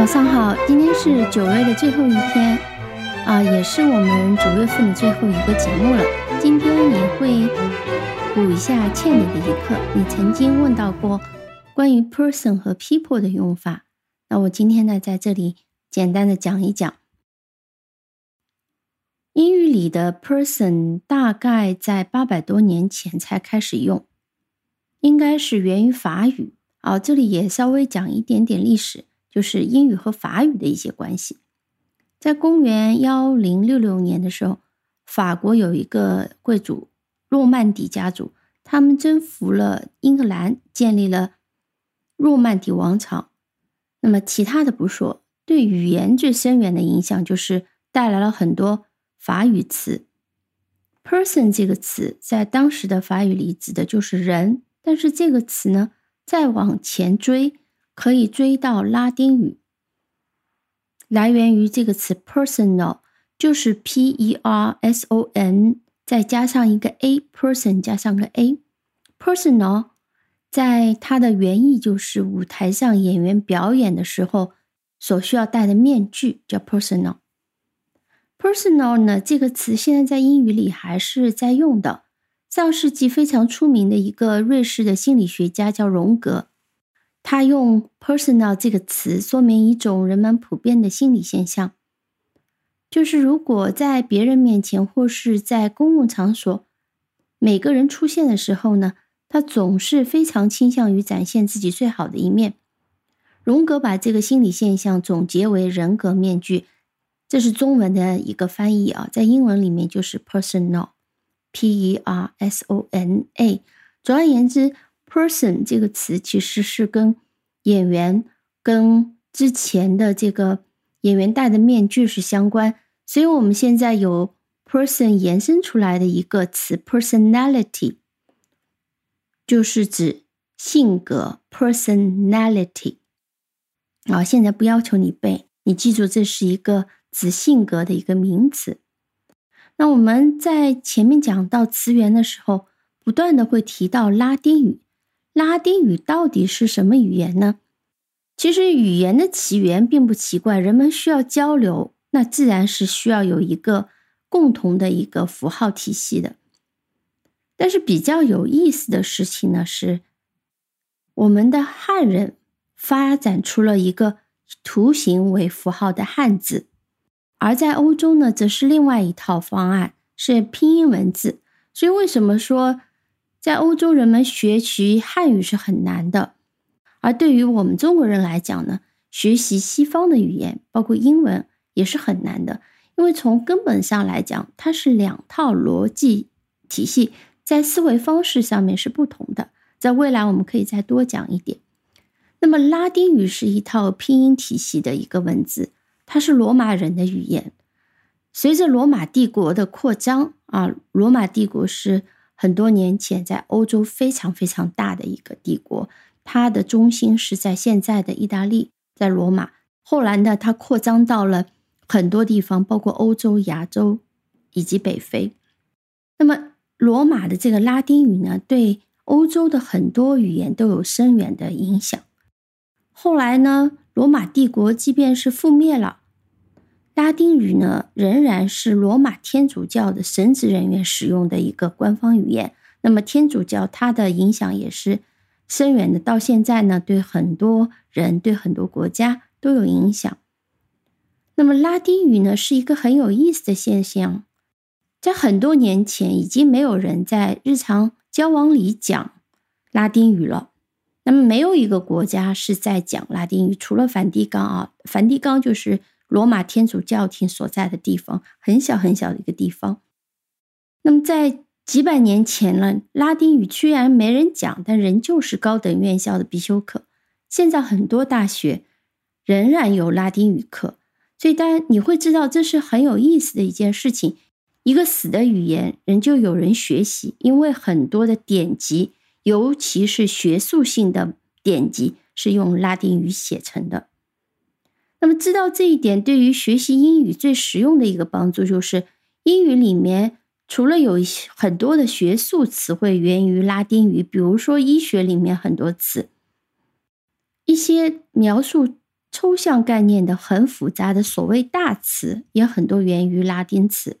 早上好，今天是九月的最后一天，啊，也是我们九月份的最后一个节目了。今天也会补一下欠你的一课。你曾经问到过关于 person 和 people 的用法，那我今天呢在这里简单的讲一讲。英语里的 person 大概在八百多年前才开始用，应该是源于法语。啊，这里也稍微讲一点点历史。就是英语和法语的一些关系。在公元幺零六六年的时候，法国有一个贵族诺曼底家族，他们征服了英格兰，建立了诺曼底王朝。那么其他的不说，对语言最深远的影响就是带来了很多法语词。person 这个词在当时的法语里指的就是人，但是这个词呢，再往前追。可以追到拉丁语，来源于这个词 personal，就是 p e r s o n，再加上一个 a，person 加上个 a，personal，在它的原意就是舞台上演员表演的时候所需要戴的面具，叫 personal。personal 呢这个词现在在英语里还是在用的。上世纪非常出名的一个瑞士的心理学家叫荣格。他用 “personal” 这个词说明一种人们普遍的心理现象，就是如果在别人面前或是在公共场所，每个人出现的时候呢，他总是非常倾向于展现自己最好的一面。荣格把这个心理现象总结为“人格面具”，这是中文的一个翻译啊，在英文里面就是 “personal”，P-E-R-S-O-N-A。总而言之。Person 这个词其实是跟演员跟之前的这个演员戴的面具是相关，所以我们现在有 person 延伸出来的一个词 personality，就是指性格 personality。啊，现在不要求你背，你记住这是一个指性格的一个名词。那我们在前面讲到词源的时候，不断的会提到拉丁语。拉丁语到底是什么语言呢？其实语言的起源并不奇怪，人们需要交流，那自然是需要有一个共同的一个符号体系的。但是比较有意思的事情呢，是我们的汉人发展出了一个图形为符号的汉字，而在欧洲呢，则是另外一套方案，是拼音文字。所以为什么说？在欧洲，人们学习汉语是很难的，而对于我们中国人来讲呢，学习西方的语言，包括英文，也是很难的。因为从根本上来讲，它是两套逻辑体系，在思维方式上面是不同的。在未来，我们可以再多讲一点。那么，拉丁语是一套拼音体系的一个文字，它是罗马人的语言。随着罗马帝国的扩张啊，罗马帝国是。很多年前，在欧洲非常非常大的一个帝国，它的中心是在现在的意大利，在罗马。后来呢，它扩张到了很多地方，包括欧洲、亚洲以及北非。那么，罗马的这个拉丁语呢，对欧洲的很多语言都有深远的影响。后来呢，罗马帝国即便是覆灭了。拉丁语呢，仍然是罗马天主教的神职人员使用的一个官方语言。那么，天主教它的影响也是深远的，到现在呢，对很多人、对很多国家都有影响。那么，拉丁语呢，是一个很有意思的现象，在很多年前，已经没有人在日常交往里讲拉丁语了。那么，没有一个国家是在讲拉丁语，除了梵蒂冈啊，梵蒂冈就是。罗马天主教廷所在的地方，很小很小的一个地方。那么，在几百年前呢，拉丁语虽然没人讲，但仍旧是高等院校的必修课。现在很多大学仍然有拉丁语课，所以当然你会知道这是很有意思的一件事情。一个死的语言，仍旧有人学习，因为很多的典籍，尤其是学术性的典籍，是用拉丁语写成的。那么，知道这一点，对于学习英语最实用的一个帮助，就是英语里面除了有一些很多的学术词汇源于拉丁语，比如说医学里面很多词，一些描述抽象概念的很复杂的所谓大词，也很多源于拉丁词。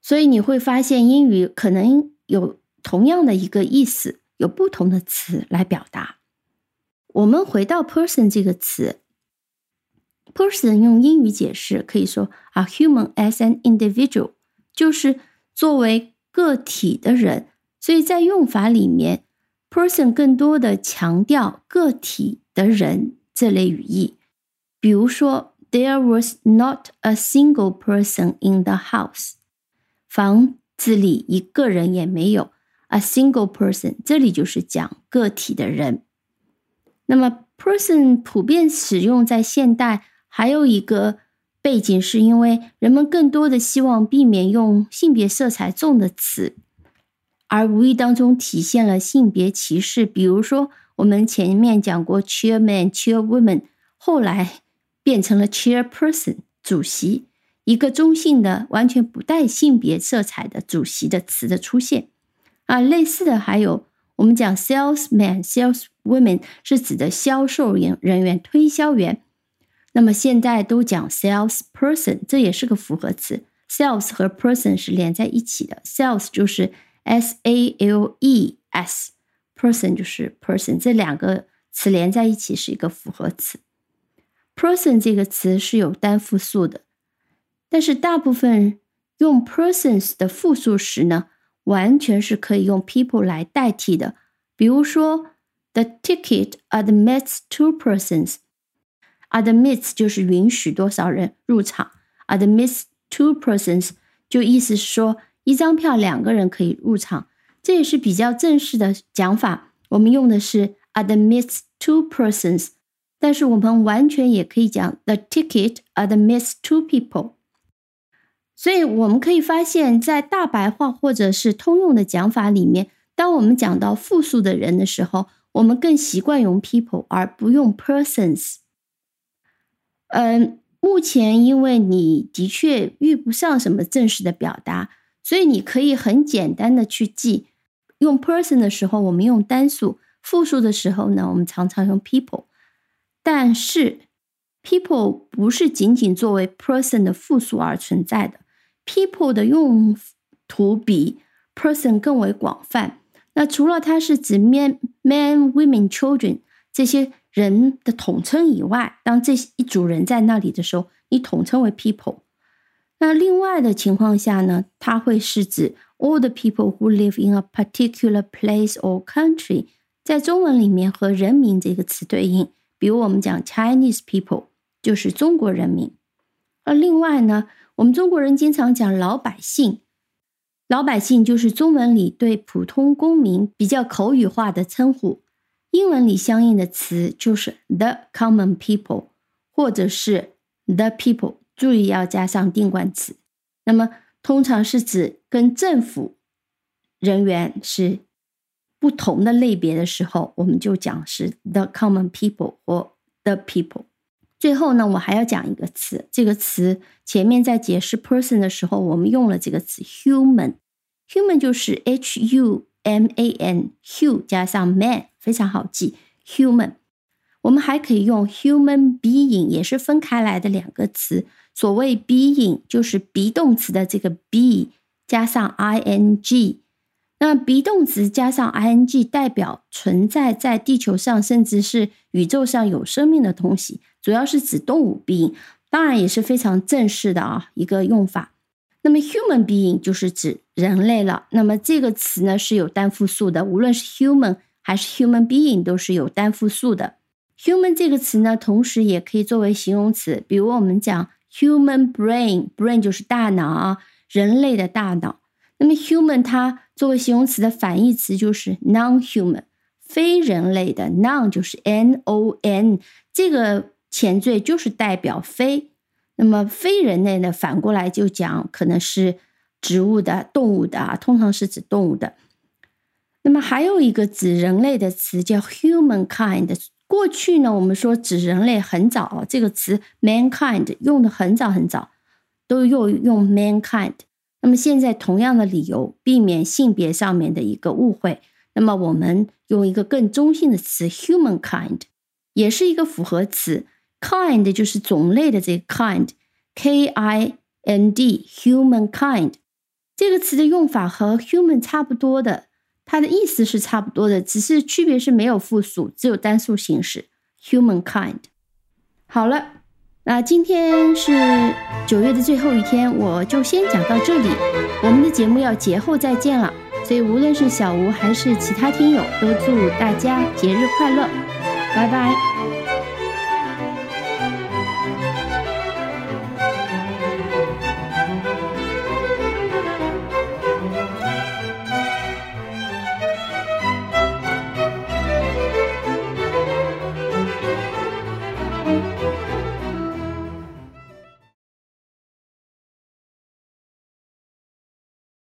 所以你会发现，英语可能有同样的一个意思，有不同的词来表达。我们回到 person 这个词，person 用英语解释可以说，a human as an individual，就是作为个体的人。所以在用法里面，person 更多的强调个体的人这类语义。比如说，There was not a single person in the house。房子里一个人也没有，a single person，这里就是讲个体的人。那么，person 普遍使用在现代，还有一个背景是因为人们更多的希望避免用性别色彩重的词，而无意当中体现了性别歧视。比如说，我们前面讲过 chairman、chairwoman，后来变成了 chairperson，主席。一个中性的、完全不带性别色彩的主席的词的出现，啊，类似的还有我们讲 “salesman”“saleswoman”，是指的销售人人员、推销员。那么现在都讲 salesperson，这也是个复合词。sales 和 person 是连在一起的，sales 就是 s a l e s，person 就是 person，这两个词连在一起是一个复合词。person 这个词是有单复数的。但是大部分用 persons 的复数时呢，完全是可以用 people 来代替的。比如说，the ticket admits two persons。Admits 就是允许多少人入场，admits two persons 就意思是说一张票两个人可以入场。这也是比较正式的讲法，我们用的是 admits two persons。但是我们完全也可以讲 the ticket admits two people。所以我们可以发现，在大白话或者是通用的讲法里面，当我们讲到复数的人的时候，我们更习惯用 people 而不用 persons。嗯，目前因为你的确遇不上什么正式的表达，所以你可以很简单的去记。用 person 的时候，我们用单数；复数的时候呢，我们常常用 people。但是 people 不是仅仅作为 person 的复数而存在的。People 的用途比 person 更为广泛。那除了它是指 man、man、women、children 这些人的统称以外，当这一组人在那里的时候，你统称为 people。那另外的情况下呢，它会是指 all the people who live in a particular place or country。在中文里面和人民这个词对应，比如我们讲 Chinese people 就是中国人民。而另外呢？我们中国人经常讲老百姓，老百姓就是中文里对普通公民比较口语化的称呼。英文里相应的词就是 the common people，或者是 the people，注意要加上定冠词。那么通常是指跟政府人员是不同的类别的时候，我们就讲是 the common people 或 the people。最后呢，我还要讲一个词。这个词前面在解释 person 的时候，我们用了这个词 human。human 就是 h u m a n，hu 加上 man，非常好记。human，我们还可以用 human being，也是分开来的两个词。所谓 being 就是 be 动词的这个 be 加上 i n g。那 be 动词加上 i n g 代表存在在地球上，甚至是宇宙上有生命的东西。主要是指动物 being，当然也是非常正式的啊一个用法。那么 human being 就是指人类了。那么这个词呢是有单复数的，无论是 human 还是 human being 都是有单复数的。human 这个词呢，同时也可以作为形容词，比如我们讲 human brain，brain 就是大脑啊，人类的大脑。那么 human 它作为形容词的反义词就是 non-human，非人类的 non 就是 n-o-n 这个。前缀就是代表非，那么非人类呢反过来就讲可能是植物的、动物的啊，通常是指动物的。那么还有一个指人类的词叫 humankind。过去呢，我们说指人类很早，这个词 mankind 用的很早很早，都用用 mankind。那么现在同样的理由，避免性别上面的一个误会，那么我们用一个更中性的词 humankind，也是一个复合词。kind 就是种类的这个 kind，k i n d，human kind 这个词的用法和 human 差不多的，它的意思是差不多的，只是区别是没有复数，只有单数形式 human kind。好了，那今天是九月的最后一天，我就先讲到这里。我们的节目要节后再见了，所以无论是小吴还是其他听友，都祝大家节日快乐，拜拜。